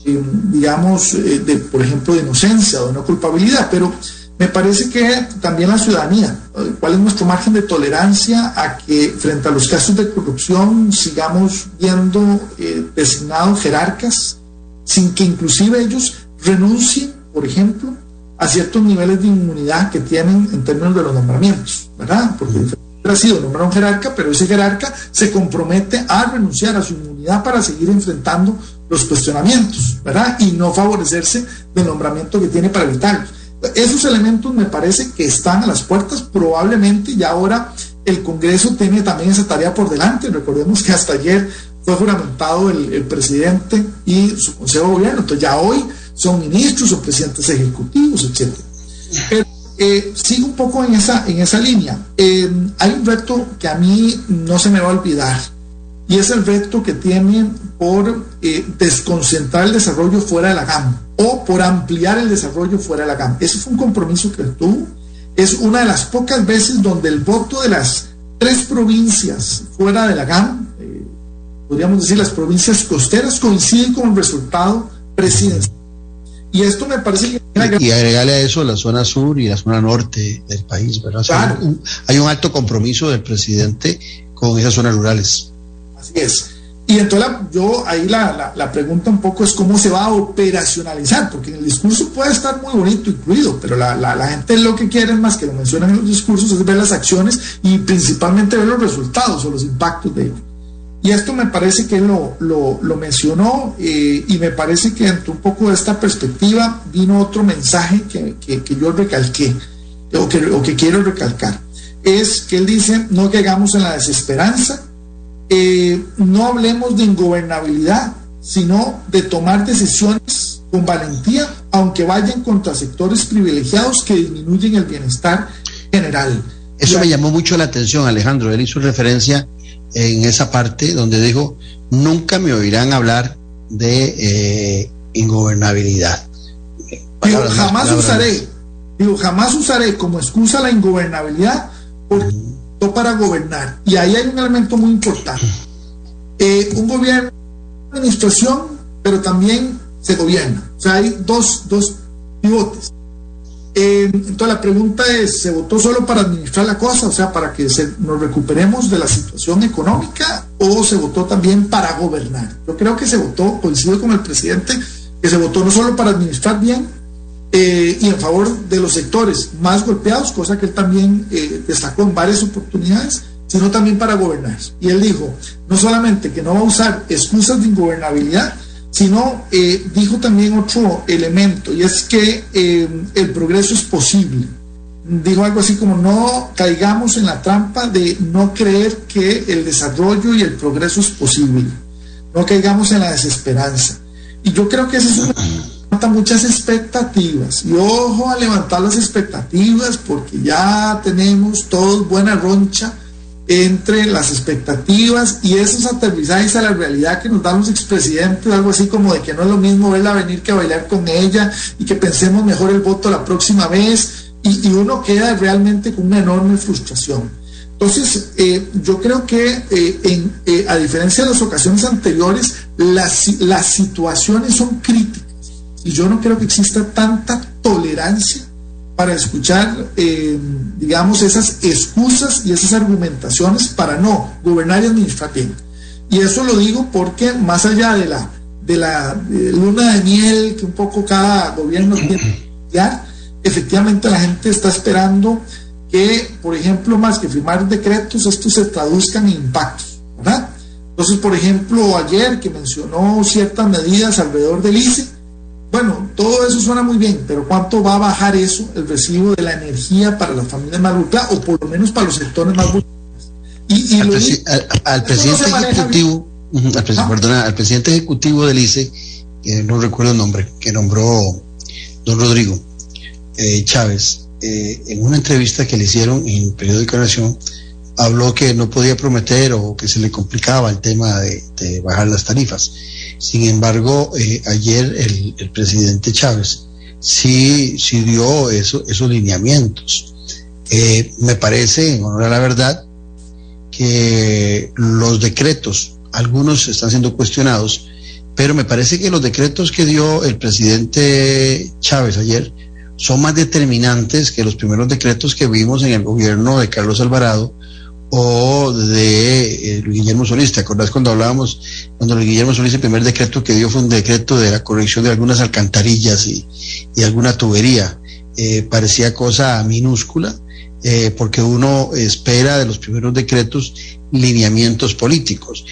digamos, eh, de, por ejemplo, de inocencia o de no culpabilidad, pero me parece que también la ciudadanía, eh, cuál es nuestro margen de tolerancia a que frente a los casos de corrupción sigamos viendo eh, designados jerarcas sin que inclusive ellos renuncien, por ejemplo, a ciertos niveles de inmunidad que tienen en términos de los nombramientos, ¿verdad? Porque ha sido nombrar un jerarca, pero ese jerarca se compromete a renunciar a su inmunidad para seguir enfrentando los cuestionamientos, ¿verdad? Y no favorecerse del nombramiento que tiene para evitarlos. Esos elementos me parece que están a las puertas, probablemente ya ahora el Congreso tiene también esa tarea por delante. Recordemos que hasta ayer fue juramentado el, presidente y su consejo de gobierno, entonces ya hoy son ministros, son presidentes ejecutivos, etc. Pero eh, sigo un poco en esa, en esa línea. Eh, hay un reto que a mí no se me va a olvidar y es el reto que tienen por eh, desconcentrar el desarrollo fuera de la GAM o por ampliar el desarrollo fuera de la GAM. Ese fue un compromiso que tuvo. Es una de las pocas veces donde el voto de las tres provincias fuera de la GAM, eh, podríamos decir las provincias costeras, coinciden con el resultado presidencial. Y esto me parece que... Y agregarle a eso la zona sur y la zona norte del país, ¿verdad? hay un alto compromiso del presidente con esas zonas rurales. Así es. Y entonces yo ahí la, la, pregunta un poco es cómo se va a operacionalizar, porque en el discurso puede estar muy bonito incluido, pero la, la, gente lo que quiere más que lo mencionan en los discursos es ver las acciones y principalmente ver los resultados o los impactos de ello. Y esto me parece que lo, lo, lo mencionó eh, y me parece que dentro un poco de esta perspectiva vino otro mensaje que, que, que yo recalqué o que, o que quiero recalcar. Es que él dice, no caigamos en la desesperanza, eh, no hablemos de ingobernabilidad, sino de tomar decisiones con valentía, aunque vayan contra sectores privilegiados que disminuyen el bienestar general. Eso me llamó mucho la atención, Alejandro. Él hizo referencia en esa parte donde dijo, nunca me oirán hablar de eh, ingobernabilidad. Digo, jamás usaré, digo, jamás usaré como excusa la ingobernabilidad porque para gobernar. Y ahí hay un elemento muy importante. Eh, un gobierno, administración, pero también se gobierna. O sea, hay dos, dos pivotes. Eh, entonces la pregunta es, ¿se votó solo para administrar la cosa, o sea, para que nos recuperemos de la situación económica, o se votó también para gobernar? Yo creo que se votó, coincido con el presidente, que se votó no solo para administrar bien, eh, y en favor de los sectores más golpeados, cosa que él también eh, destacó en varias oportunidades, sino también para gobernar. Y él dijo, no solamente que no va a usar excusas de ingobernabilidad, sino eh, dijo también otro elemento, y es que el progreso es posible. Dijo algo así como, no caigamos en la trampa de no creer que el desarrollo y el progreso es posible. No caigamos en la desesperanza. Y yo creo que eso es un muchas expectativas. Y ojo a levantar las expectativas porque ya tenemos todos buena roncha entre las expectativas y esos aterrizajes a la realidad que nos dan los expresidentes, algo así como de que no es lo mismo verla venir que bailar con ella y que pensemos mejor el voto la próxima vez y, uno queda realmente con una enorme frustración. Entonces, eh, yo creo que eh, eh, a diferencia de las ocasiones anteriores, las, las situaciones son críticas y yo no creo que exista tanta tolerancia para escuchar, eh, digamos, esas excusas y esas argumentaciones para no gobernar y administrar bien. Y eso lo digo porque más allá de la, de la luna de miel que un poco cada gobierno tiene ya, efectivamente la gente está esperando que, por ejemplo, más que firmar decretos, estos se traduzcan en impactos, ¿verdad? Entonces, por ejemplo, ayer que mencionó ciertas medidas alrededor del ICE, bueno, todo eso suena muy bien, pero ¿cuánto va a bajar eso, el recibo de la energía para las familias más vulnerables o por lo menos para los sectores más vulnerables? Y, al, presidente ejecutivo, al, perdona, al presidente ejecutivo del ICE, que no recuerdo el nombre, que nombró don Rodrigo eh, Chávez, eh, en una entrevista que le hicieron en el periódico Nación, habló que no podía prometer o que se le complicaba el tema de bajar las tarifas sin embargo, eh, ayer el, presidente Chávez sí, sí dio eso, esos lineamientos. Eh, me parece, en honor a la verdad, que los decretos, algunos están siendo cuestionados, pero me parece que los decretos que dio el presidente Chávez ayer son más determinantes que los primeros decretos que vimos en el gobierno de Carlos Alvarado o de eh, Guillermo Solís. ¿Te acordás cuando hablábamos, cuando Guillermo Solís el primer decreto que dio fue un decreto de la corrección de algunas alcantarillas y, alguna tubería? Eh, parecía cosa minúscula, eh, porque uno espera de los primeros decretos lineamientos políticos.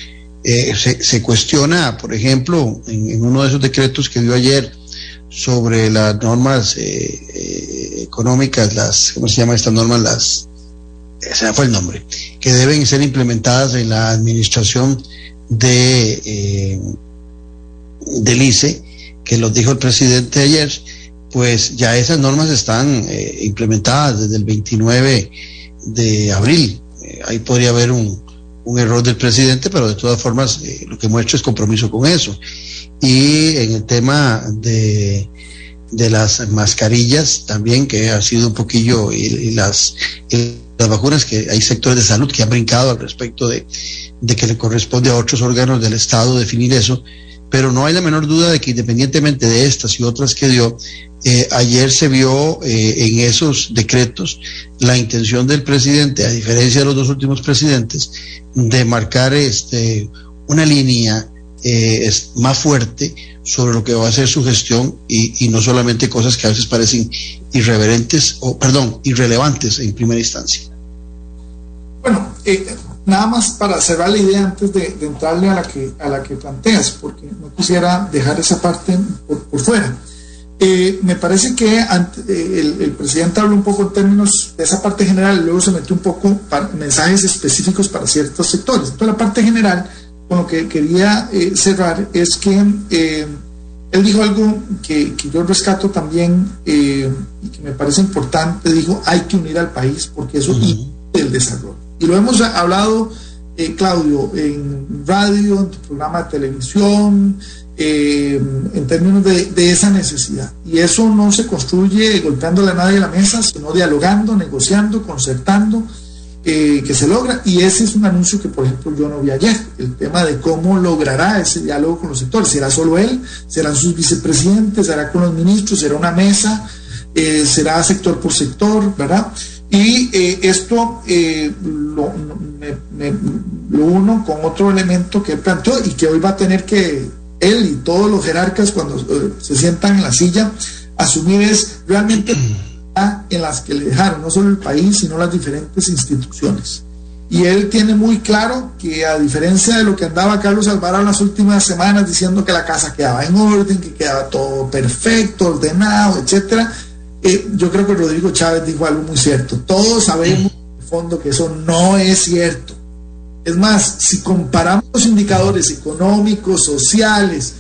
Se, cuestiona, por ejemplo, en, uno de esos decretos que dio ayer sobre las normas económicas, las, ¿cómo se llama estas normas? Las ese fue el nombre, que deben ser implementadas en la administración de eh, del ICE, que lo dijo el presidente ayer, pues ya esas normas están eh, implementadas desde el 29 de abril. Eh, ahí podría haber un, un, error del presidente, pero de todas formas lo que hecho es compromiso con eso. Y en el tema de, de las mascarillas también, que ha sido un poquillo, y, las las vacunas, que hay sectores de salud que han brincado al respecto de, que le corresponde a otros órganos del Estado definir eso, pero no hay la menor duda de que independientemente de estas y otras que dio, eh, ayer se vio eh, en esos decretos la intención del presidente, a diferencia de los dos últimos presidentes, de marcar este, una línea eh, más fuerte sobre lo que va a ser su gestión y, y, no solamente cosas que a veces parecen irreverentes o, perdón, irrelevantes en primera instancia. Bueno, eh, nada más para cerrar la idea antes de, entrarle a la, que, a la que planteas, porque no quisiera dejar esa parte por, fuera. Eh, me parece que eh, el, presidente habló un poco en términos de esa parte general luego se metió un poco para mensajes específicos para ciertos sectores. Entonces, la parte general, con lo que quería cerrar, es que él dijo algo que, que yo rescato también y que me parece importante. Dijo, hay que unir al país porque eso uh el desarrollo. Y lo hemos hablado, eh, Claudio, en radio, en tu programa de televisión, eh, en términos de, esa necesidad. Y eso no se construye golpeándole a nadie a la mesa, sino dialogando, negociando, concertando, eh, que se logra. Y ese es un anuncio que, por ejemplo, yo no vi ayer, el tema de cómo logrará ese diálogo con los sectores. ¿Será solo él? ¿Serán sus vicepresidentes? ¿Será con los ministros? ¿Será una mesa? ¿Será sector por sector? ¿Verdad? Y eh, esto eh, lo, uno con otro elemento que él planteó y que hoy va a tener que él y todos los jerarcas cuando eh, se sientan en la silla asumir es realmente en las que le dejaron no solo el país sino las diferentes instituciones. Y él tiene muy claro que a diferencia de lo que andaba Carlos Alvarado en las últimas semanas diciendo que la casa quedaba en orden, que quedaba todo perfecto, ordenado, etcétera, eh, yo creo que Rodrigo Chávez dijo algo muy cierto. Todos sabemos el fondo que eso no es cierto. Es más, si comparamos los indicadores económicos, sociales,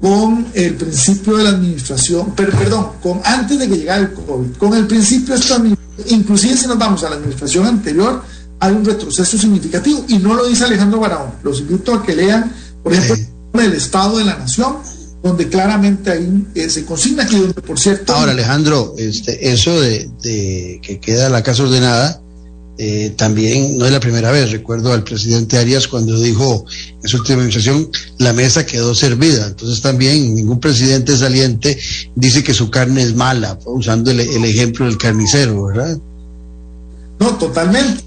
con el principio de la administración, pero, perdón, con antes de que llegara el COVID, con el principio de esta inclusive si nos vamos a la administración anterior, hay un retroceso significativo y no lo dice Alejandro Barahón. Los invito a que lean, por ejemplo, el Estado de la Nación, donde claramente ahí eh, se consigna donde, por cierto... Ahora, Alejandro, este, eso de, que queda la casa ordenada, eh, también no es la primera vez. Recuerdo al presidente Arias cuando dijo en su última administración, la mesa quedó servida. Entonces también ningún presidente saliente dice que su carne es mala, usando el, ejemplo del carnicero, ¿verdad? No, totalmente.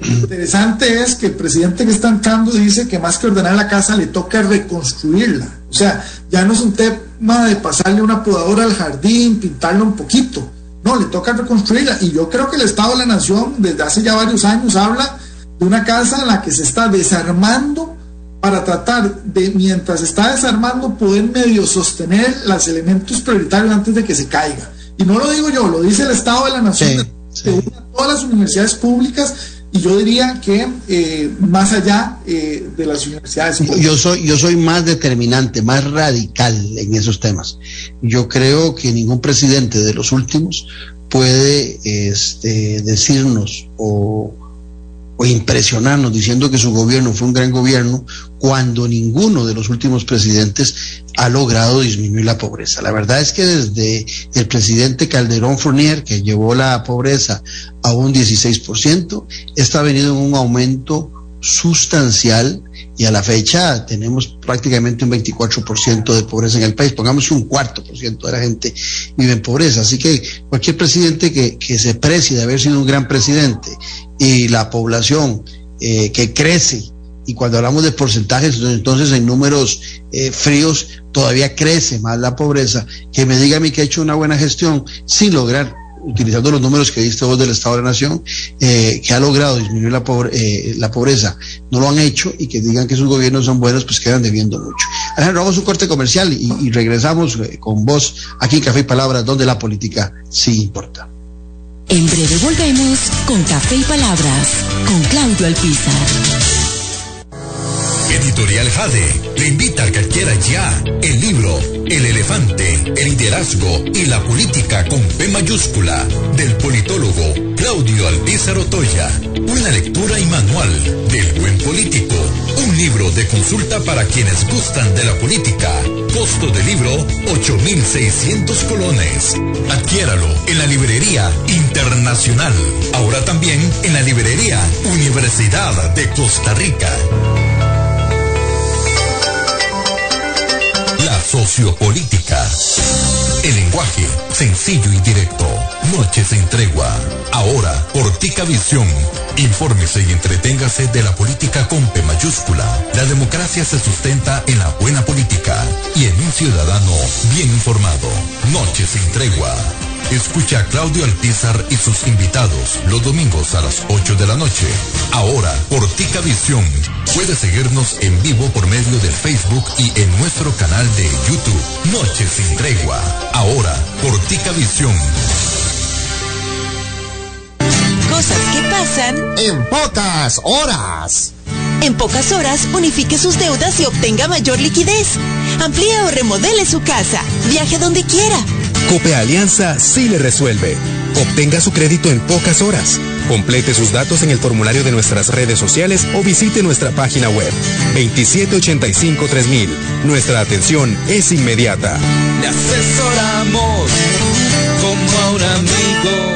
Lo interesante es que el presidente que está entrando dice que más que ordenar la casa le toca reconstruirla. O sea, ya no es un tema de pasarle una podadora al jardín, pintarlo un poquito. No, le toca reconstruirla. Y yo creo que el Estado de la Nación desde hace ya varios años habla de una casa en la que se está desarmando para tratar de, mientras está desarmando, poder medio sostener los elementos prioritarios antes de que se caiga. Y no lo digo yo, lo dice el Estado de la Nación todas las universidades públicas yo diría que eh, más allá eh, de las universidades. Yo soy, yo soy más determinante, más radical en esos temas. Yo creo que ningún presidente de los últimos puede este, decirnos o o impresionarnos diciendo que su gobierno fue un gran gobierno cuando ninguno de los últimos presidentes ha logrado disminuir la pobreza. La verdad es que desde el presidente Calderón Fournier, que llevó la pobreza a un 16%, está venido en un aumento sustancial y a la fecha tenemos prácticamente un 24% de pobreza en el país, pongamos un cuarto por ciento de la gente vive en pobreza, así que cualquier presidente que, que se precie de haber sido un gran presidente y la población eh, que crece, y cuando hablamos de porcentajes, entonces en números eh, fríos todavía crece más la pobreza, que me diga a mí que ha hecho una buena gestión sin lograr utilizando los números que diste vos del Estado de la Nación, eh, que ha logrado disminuir la, la pobreza, no lo han hecho y que digan que sus gobiernos son buenos, pues quedan debiendo mucho. Alejandro, vamos a un corte comercial y, y regresamos con vos aquí en Café y Palabras, donde la política sí importa. En breve volvemos con Café y Palabras, con Claudio Alpizar. Editorial Jade le invita a que adquiera ya el libro El elefante, el liderazgo y la política con P mayúscula del politólogo Claudio Alpizar Otoya. Una lectura y manual del buen político. Un libro de consulta para quienes gustan de la política. Costo del libro 8,600 colones. Adquiéralo en la librería internacional. Ahora también en la librería Universidad de Costa Rica. Sociopolítica. El lenguaje sencillo y directo. Noches en tregua. Ahora, por Tica Visión. Infórmese y entreténgase de la política con P mayúscula. La democracia se sustenta en la buena política y en un ciudadano bien informado. Noches en tregua. Escucha a Claudio Alpizar y sus invitados los domingos a las 8 de la noche. Ahora, por Tica Visión. Puede seguirnos en vivo por medio del Facebook y en nuestro canal de YouTube. Noches sin tregua. Ahora, por Tica Visión. Cosas que pasan en pocas horas. En pocas horas, unifique sus deudas y obtenga mayor liquidez. Amplíe o remodele su casa. Viaje donde quiera. Cope Alianza sí le resuelve. Obtenga su crédito en pocas horas. Complete sus datos en el formulario de nuestras redes sociales o visite nuestra página web 2785-3000. Nuestra atención es inmediata. Le asesoramos como a un amigo.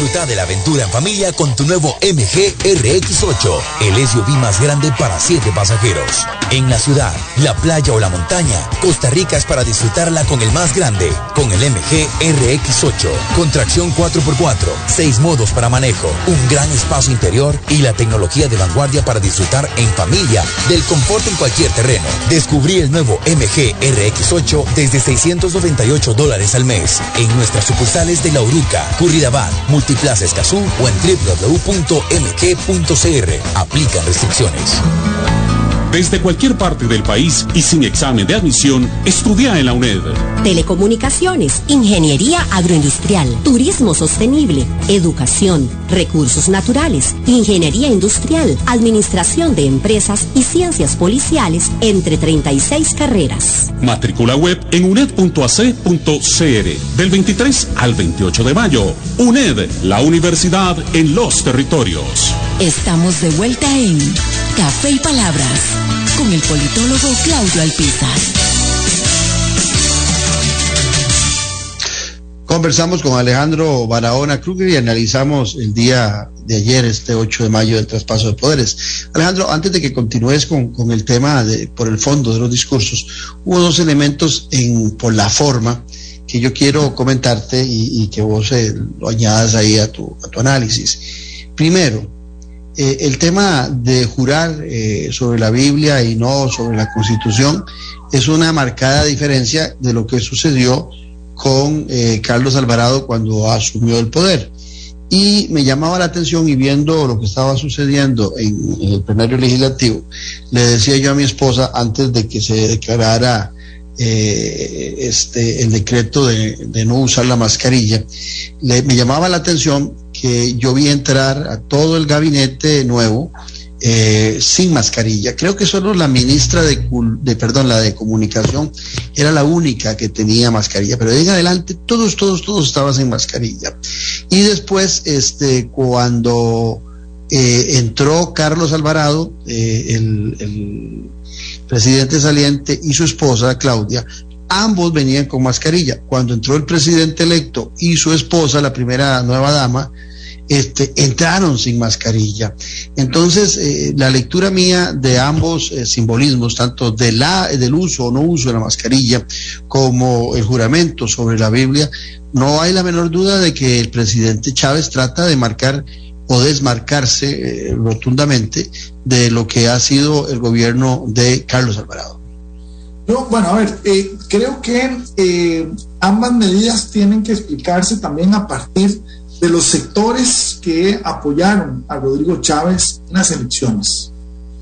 Disfruta de la aventura en familia con tu nuevo MG RX8, el SUV más grande para 7 pasajeros. En la ciudad, la playa o la montaña, Costa Rica es para disfrutarla con el más grande, con el MG RX8, con tracción 4x4, 6 modos para manejo, un gran espacio interior y la tecnología de vanguardia para disfrutar en familia del confort en cualquier terreno. Descubrí el nuevo MG RX8 desde 698 dólares al mes en nuestras sucursales de La Uruca, Curridabat, Multiplaza Escazú o en www.mg.cr. Aplican restricciones. Desde cualquier parte del país y sin examen de admisión, estudia en la UNED. Telecomunicaciones, ingeniería agroindustrial, turismo sostenible, educación, recursos naturales, ingeniería industrial, administración de empresas y ciencias policiales, entre 36 carreras. Matrícula web en uned.ac.cr del 23 al 28 de mayo. UNED, la universidad en los territorios. Estamos de vuelta en Café y Palabras con el politólogo Claudio Alpizar. Conversamos con Alejandro Barahona Kruger y analizamos el día de ayer, este 8 de mayo, del traspaso de poderes. Alejandro, antes de que continúes con, con el tema por el fondo de los discursos, hubo dos elementos en, por la forma que yo quiero comentarte y, y que vos eh, lo añadas ahí a tu, a tu análisis. Primero, eh, el tema de jurar eh, sobre la Biblia y no sobre la Constitución es una marcada diferencia de lo que sucedió con eh, Carlos Alvarado cuando asumió el poder. Y me llamaba la atención y viendo lo que estaba sucediendo en, el plenario legislativo, le decía yo a mi esposa antes de que se declarara eh, este, el decreto de, de, no usar la mascarilla, le, me llamaba la atención que yo vi entrar a todo el gabinete nuevo eh, sin mascarilla. Creo que solo la ministra de, de, perdón, la de comunicación era la única que tenía mascarilla, pero de en adelante todos, todos, todos estaban sin mascarilla. Y después, este, cuando eh, entró Carlos Alvarado, eh, el presidente saliente y su esposa Claudia, ambos venían con mascarilla. Cuando entró el presidente electo y su esposa, la primera nueva dama, este, entraron sin mascarilla. Entonces, eh, la lectura mía de ambos eh, simbolismos, tanto de la, del uso o no uso de la mascarilla, como el juramento sobre la Biblia, no hay la menor duda de que el presidente Chávez trata de marcar o desmarcarse eh, rotundamente de lo que ha sido el gobierno de Carlos Alvarado. No, bueno, a ver, creo que ambas medidas tienen que explicarse también a partir de los sectores que apoyaron a Rodrigo Chávez en las elecciones.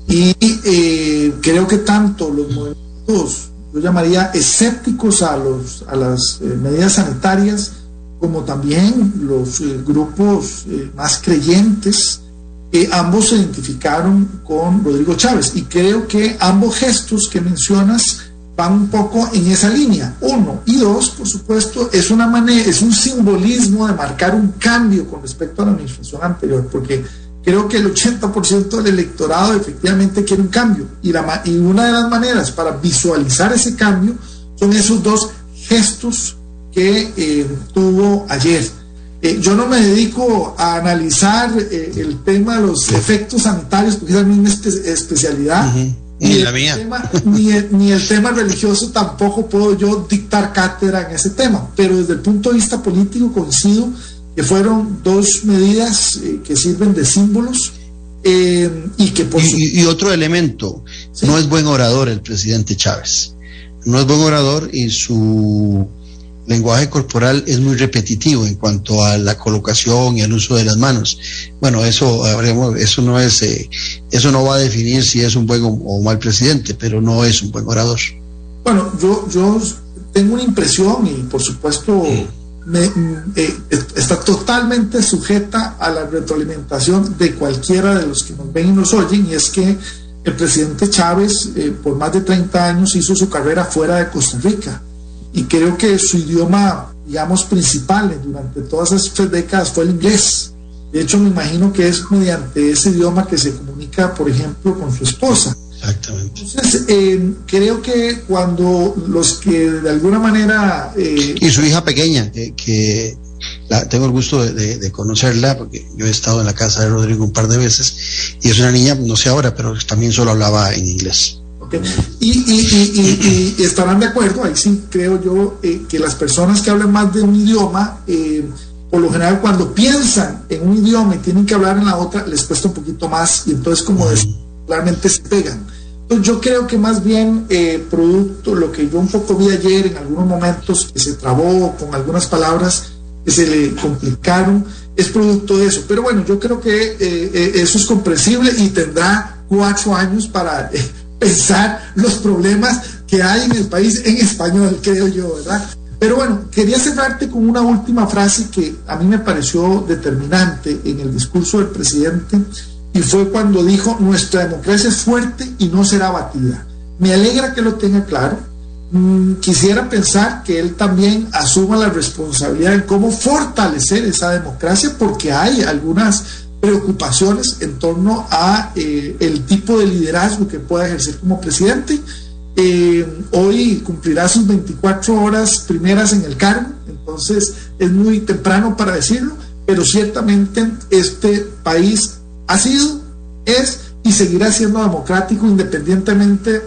Y eh, creo que tanto los movimientos, yo llamaría escépticos a, los, a las medidas sanitarias, como también los grupos más creyentes, ambos se identificaron con Rodrigo Chávez. Y creo que ambos gestos que mencionas van un poco en esa línea. Uno. Y dos, por supuesto, es una manera, es un simbolismo de marcar un cambio con respecto a la administración anterior, porque creo que el 80% del electorado efectivamente quiere un cambio. Y, la, y una de las maneras para visualizar ese cambio son esos dos gestos que eh, tuvo ayer. Eh, yo no me dedico a analizar eh, el tema de los efectos sanitarios, porque es mi espe especialidad. Uh -huh. Ni, el mía. Tema, ni, el, ni, el, tema religioso tampoco puedo yo dictar cátedra en ese tema, pero desde el punto de vista político coincido que fueron dos medidas eh, que sirven de símbolos eh, y que por y, su... y, otro elemento, ¿Sí? no es buen orador el presidente Chávez, no es buen orador y su lenguaje corporal es muy repetitivo en cuanto a la colocación y el uso de las manos. Bueno, eso eso no es eh, eso no va a definir si es un buen o mal presidente, pero no es un buen orador. Bueno, yo yo tengo una impresión y por supuesto me, eh, está totalmente sujeta a la retroalimentación de cualquiera de los que nos ven y nos oyen y es que el presidente Chávez eh, por más de 30 años hizo su carrera fuera de Costa Rica y creo que su idioma, digamos, principal durante todas esas décadas fue el inglés. De hecho, me imagino que es mediante ese idioma que se comunica, por ejemplo, con su esposa. Exactamente. Entonces, eh, creo que cuando los que de alguna manera... Eh, y su hija pequeña, que, que la, tengo el gusto de, de, de, conocerla, porque yo he estado en la casa de Rodrigo un par de veces, y es una niña, no sé ahora, pero también solo hablaba en inglés. Y, estarán de acuerdo, ahí sí creo yo, eh, que las personas que hablan más de un idioma, eh, por lo general cuando piensan en un idioma y tienen que hablar en la otra, les cuesta un poquito más y entonces como claramente se pegan. Entonces yo creo que más bien eh, producto, lo que yo un poco vi ayer en algunos momentos que se trabó con algunas palabras que se le complicaron, es producto de eso. Pero bueno, yo creo que eso es comprensible y tendrá cuatro años para pensar los problemas que hay en el país en español, creo yo, ¿verdad? Pero bueno, quería cerrarte con una última frase que a mí me pareció determinante en el discurso del presidente y fue cuando dijo, nuestra democracia es fuerte y no será batida. Me alegra que lo tenga claro. Mm, quisiera pensar que él también asuma la responsabilidad en cómo fortalecer esa democracia porque hay algunas preocupaciones en torno a eh, el tipo de liderazgo que pueda ejercer como presidente. Eh, hoy cumplirá sus 24 horas primeras en el cargo, entonces es muy temprano para decirlo, pero ciertamente este país ha sido, es y seguirá siendo democrático independientemente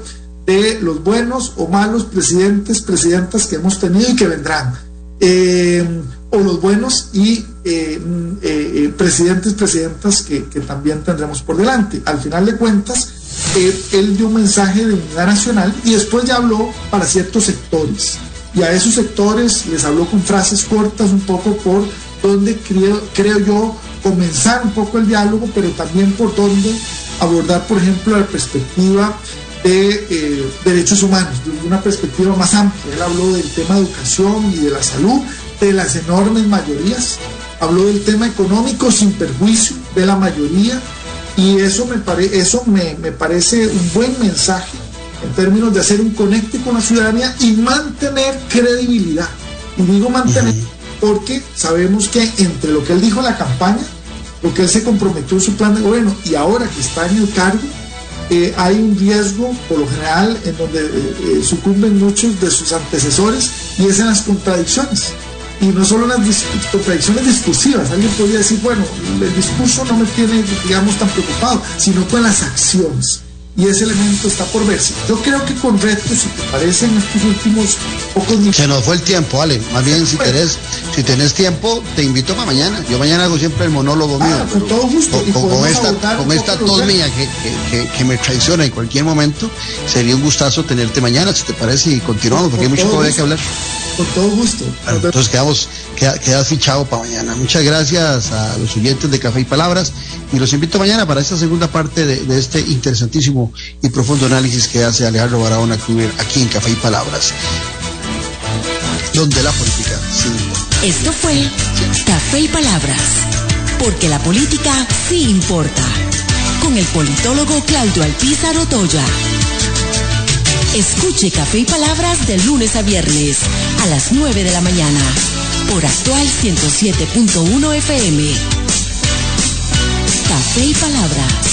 de los buenos o malos presidentes, presidentas que hemos tenido y que vendrán. Eh, o los buenos y eh, mm, eh, eh, presidentes, presidentas que, también tendremos por delante. Al final de cuentas, él dio un mensaje de unidad nacional y después ya habló para ciertos sectores. Y a esos sectores les habló con frases cortas un poco por donde creo, creo yo comenzar un poco el diálogo, pero también por donde abordar, por ejemplo, la perspectiva de derechos humanos, de una perspectiva más amplia. Él habló del tema de educación y de la salud, de las enormes mayorías, habló del tema económico sin perjuicio de la mayoría y eso me, eso me, parece un buen mensaje en términos de hacer un conecte con la ciudadanía y mantener credibilidad. Y digo mantener porque sabemos que entre lo que él dijo en la campaña, lo que él se comprometió en su plan de gobierno y ahora que está en el cargo, eh, hay un riesgo, por lo general, en donde eh, eh, sucumben muchos de sus antecesores y es en las contradicciones y no solo las contradicciones discursivas. Alguien podría decir, bueno, el discurso no me tiene, digamos, tan preocupado, sino con las acciones. Y ese elemento está por verse. Yo creo que con retos, si te parece, en estos últimos pocos minutos. Se nos fue el tiempo, Ale. Más bien, si, tenés, si tenés tiempo, te invito para mañana. Yo mañana hago siempre el monólogo ah, mío. Con todo gusto. Con, esta, con esta tos mía que, que, que, me traiciona en cualquier momento, sería un gustazo tenerte mañana, si te parece, y continuamos, porque hay mucho que hablar. Con todo gusto. entonces quedamos, queda, fichado para mañana. Muchas gracias a los oyentes de Café y Palabras y los invito mañana para esta segunda parte de, este interesantísimo y profundo análisis que hace Alejandro Barahona aquí en Café y Palabras. Donde la política sí Esto fue Café y Palabras, porque la política sí importa. Con el politólogo Claudio Alpizar Otoya. Escuche Café y Palabras de lunes a viernes a las 9 de la mañana por actual 107.1 FM. Café y Palabras